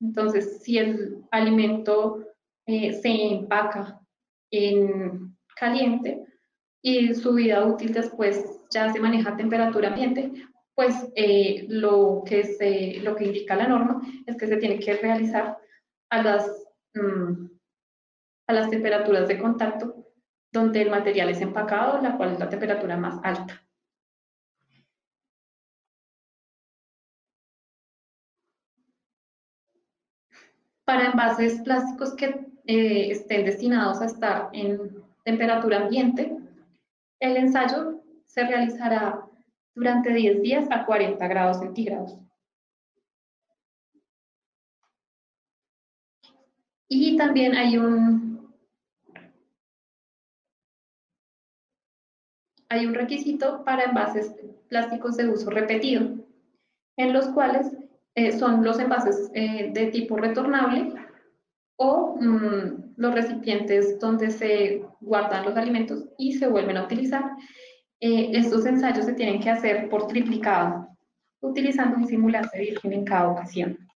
Entonces, si el alimento eh, se empaca en caliente y su vida útil después ya se maneja a temperatura ambiente, pues eh, lo, que se, lo que indica la norma es que se tiene que realizar a las, mm, a las temperaturas de contacto donde el material es empacado, la cual es la temperatura más alta. Para envases plásticos que eh, estén destinados a estar en temperatura ambiente, el ensayo se realizará durante 10 días a 40 grados centígrados. Y también hay un, hay un requisito para envases plásticos de uso repetido, en los cuales eh, son los envases eh, de tipo retornable o mm, los recipientes donde se guardan los alimentos y se vuelven a utilizar. Eh, estos ensayos se tienen que hacer por triplicado, utilizando un simulante virgen en cada ocasión.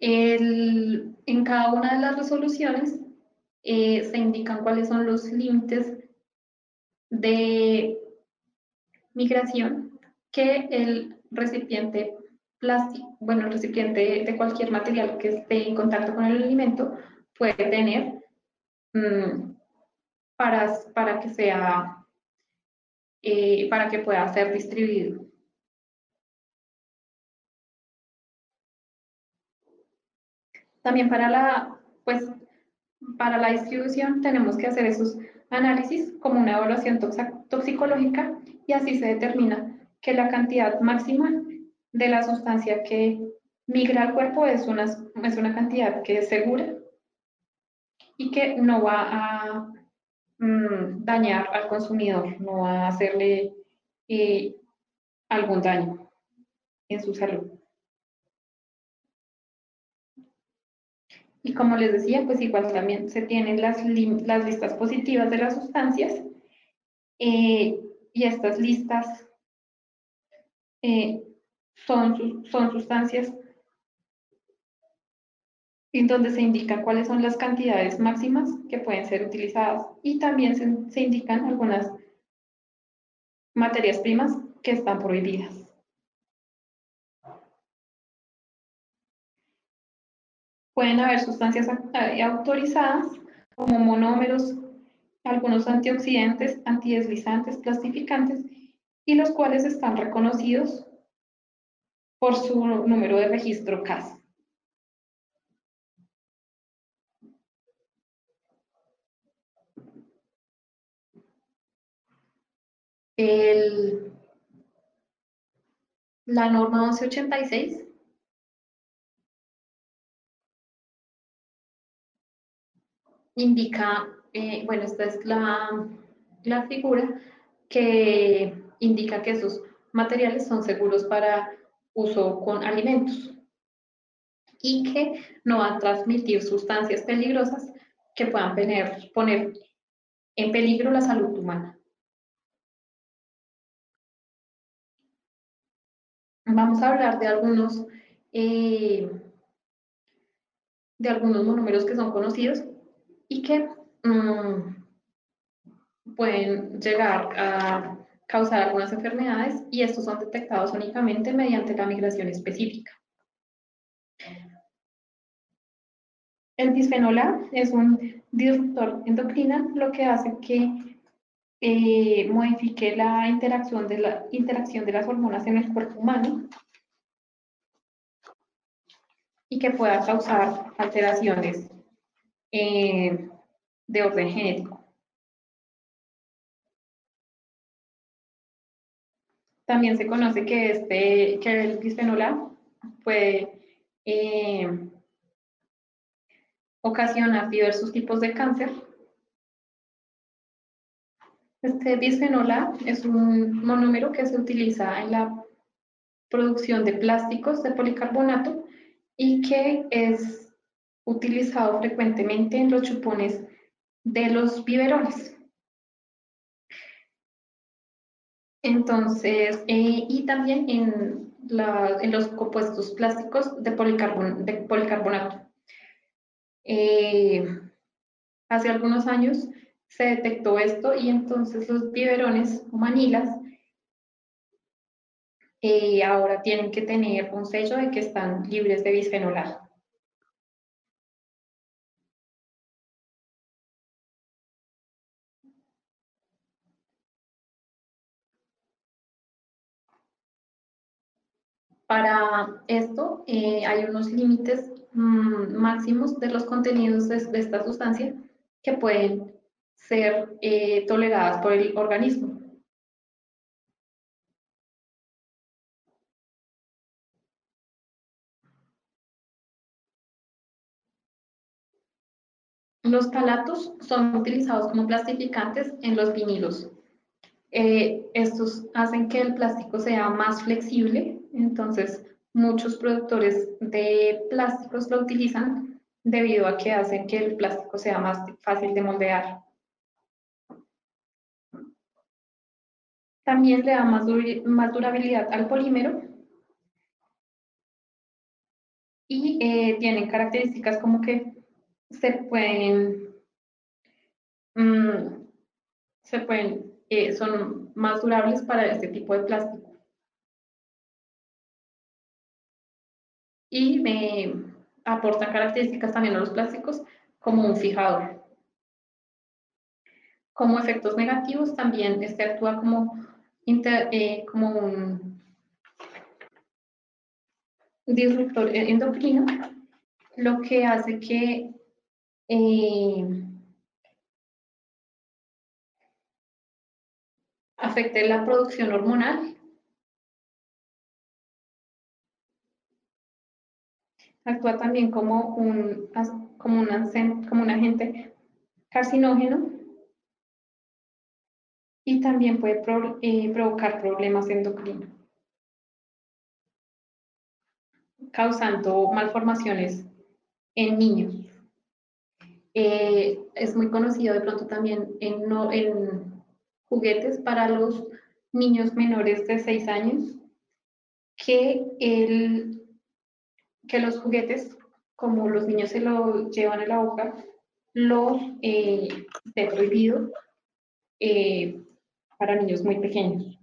En cada una de las resoluciones eh, se indican cuáles son los límites de migración que el recipiente plástico, bueno, el recipiente de cualquier material que esté en contacto con el alimento puede tener mm, para, para que sea, eh, para que pueda ser distribuido. También para la, pues, para la distribución tenemos que hacer esos análisis como una evaluación toxicológica y así se determina que la cantidad máxima de la sustancia que migra al cuerpo es una, es una cantidad que es segura y que no va a mm, dañar al consumidor, no va a hacerle eh, algún daño en su salud. Y como les decía, pues igual también se tienen las, listas positivas de las sustancias eh, y estas listas eh, son, son sustancias en donde se indican cuáles son las cantidades máximas que pueden ser utilizadas y también se, se indican algunas materias primas que están prohibidas. Pueden haber sustancias eh, autorizadas como monómeros, algunos antioxidantes, antideslizantes, plastificantes y los cuales están reconocidos por su número de registro CAS. la norma 1186 indica, eh, bueno, esta es la, la figura que indica que esos materiales son seguros para uso con alimentos y que no van a transmitir sustancias peligrosas que puedan poner, poner en peligro la salud humana. Vamos a hablar de algunos, eh, de algunos monómeros que son conocidos y que mm, pueden llegar a causar algunas enfermedades y estos son detectados únicamente mediante la migración específica. El bisfenol A es un disruptor endocrino, lo que hace que eh, modifique la interacción, de la interacción de las hormonas en el cuerpo humano y que pueda causar alteraciones eh, de orden genético. También se conoce que, este, que el bisfenol A puede eh, ocasionar diversos tipos de cáncer Este bisfenol A es un monómero que se utiliza en la producción de plásticos de policarbonato y que es utilizado frecuentemente en los chupones de los biberones. Entonces, eh, y también en, los compuestos plásticos de, policarbonato. Eh, hace algunos años se detectó esto y entonces los biberones o manilas eh, ahora tienen que tener un sello de que están libres de bisfenol A. Para esto eh, hay unos límites mm, máximos de los contenidos de, esta sustancia que pueden ser eh, toleradas por el organismo. Los talatos son utilizados como plastificantes en los vinilos. Eh, estos hacen que el plástico sea más flexible, entonces muchos productores de plásticos lo utilizan debido a que hacen que el plástico sea más fácil de moldear. También le da más, durabilidad al polímero y eh, tienen características como que se pueden, mm, se pueden, eh, son más durables para este tipo de plástico. Y me aportan características también a los plásticos como un fijador. Como efectos negativos también este actúa como, eh, como un disruptor endocrino, lo que hace que eh, afecte la producción hormonal. Actúa también como un, como un agente carcinógeno y también puede eh, provocar problemas endocrinos, causando malformaciones en niños. Eh, es muy conocido de pronto también en, en juguetes para los niños menores de 6 años, que, el, que los juguetes, como los niños se lo llevan a la boca, los eh, esté prohibido eh, para niños muy pequeños.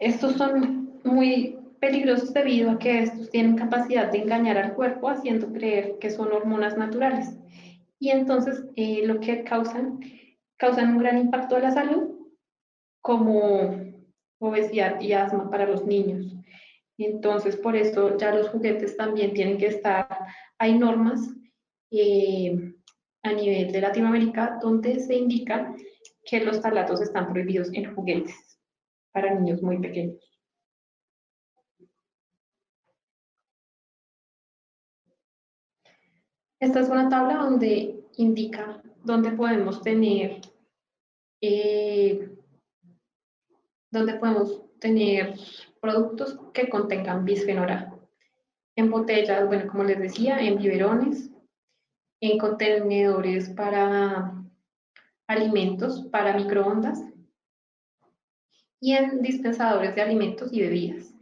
Estos son muy peligrosos debido a que estos tienen capacidad de engañar al cuerpo haciendo creer que son hormonas naturales. Y entonces eh, lo que causan, causan un gran impacto a la salud, como obesidad y asma para los niños. Entonces, por eso ya los juguetes también tienen que estar, hay normas eh, a nivel de Latinoamérica donde se indica que los talatos están prohibidos en juguetes para niños muy pequeños. Esta es una tabla donde indica dónde podemos tener eh, donde podemos tener productos que contengan bisfenol A. En botellas, bueno, como les decía, en biberones, en contenedores para alimentos, para microondas, y en dispensadores de alimentos y bebidas.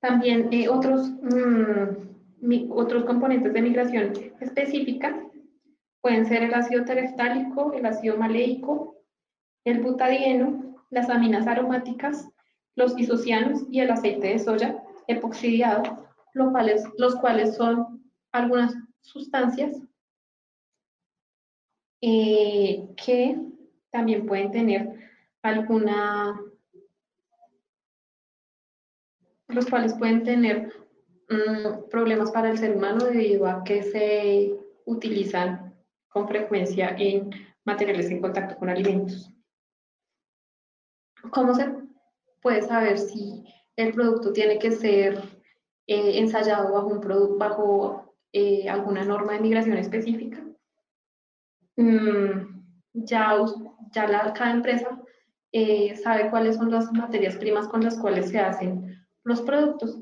También eh, otros, mm, otros componentes de migración específica pueden ser el ácido tereftálico, el ácido maleico, el butadieno, las aminas aromáticas, los isocianos y el aceite de soya epoxidiado, los cuales son algunas sustancias eh, que también pueden tener alguna los cuales pueden tener mm, problemas para el ser humano debido a que se utilizan con frecuencia en materiales en contacto con alimentos. ¿Cómo se puede saber si el producto tiene que ser eh, ensayado bajo, un bajo eh, alguna norma de migración específica? Mm, ya, ya la, cada empresa eh, sabe cuáles son las materias primas con las cuales se hacen los productos.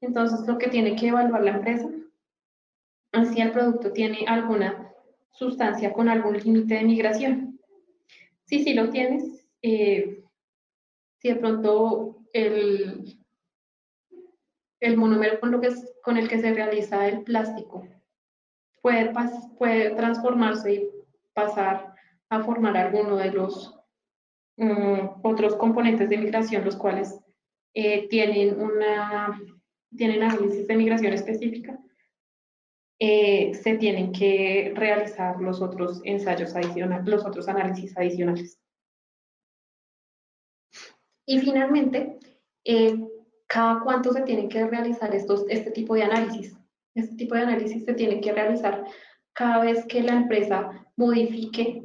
Entonces, lo que tiene que evaluar la empresa es si el producto tiene alguna sustancia con algún límite de migración. Si sí lo tienes, eh, si de pronto el, el monómero con, lo que con el que se realiza el plástico puede, puede transformarse y pasar a formar alguno de los mm, otros componentes de migración, los cuales eh, tienen, una, tienen análisis de migración específica, eh, se tienen que realizar los otros ensayos adicionales, los otros análisis adicionales. Y finalmente, eh, ¿cada cuánto se tienen que realizar estos, este tipo de análisis? Este tipo de análisis se tiene que realizar cada vez que la empresa modifique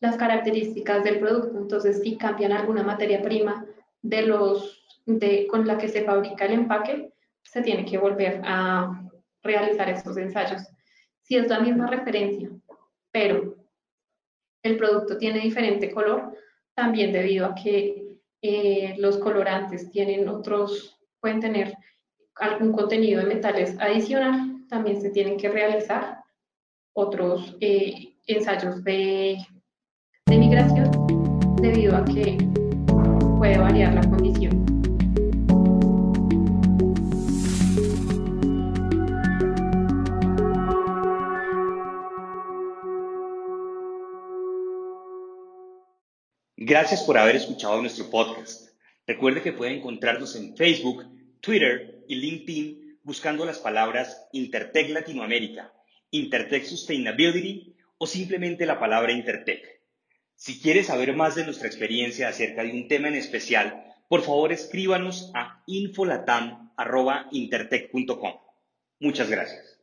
las características del producto. Entonces, si cambian alguna materia prima de los, de, con la que se fabrica el empaque, se tiene que volver a realizar estos ensayos. Si es la misma referencia, pero el producto tiene diferente color, también debido a que eh, los colorantes tienen otros, pueden tener algún contenido de metales adicional, también se tienen que realizar otros eh, ensayos de de migración debido a que puede variar la condición. Gracias por haber escuchado nuestro podcast. Recuerde que puede encontrarnos en Facebook, Twitter y LinkedIn buscando las palabras Intertech Latinoamérica, Intertech Sustainability o simplemente la palabra Intertech. Si quieres saber más de nuestra experiencia acerca de un tema en especial, por favor escríbanos a infolatam.intertech.com. Muchas gracias.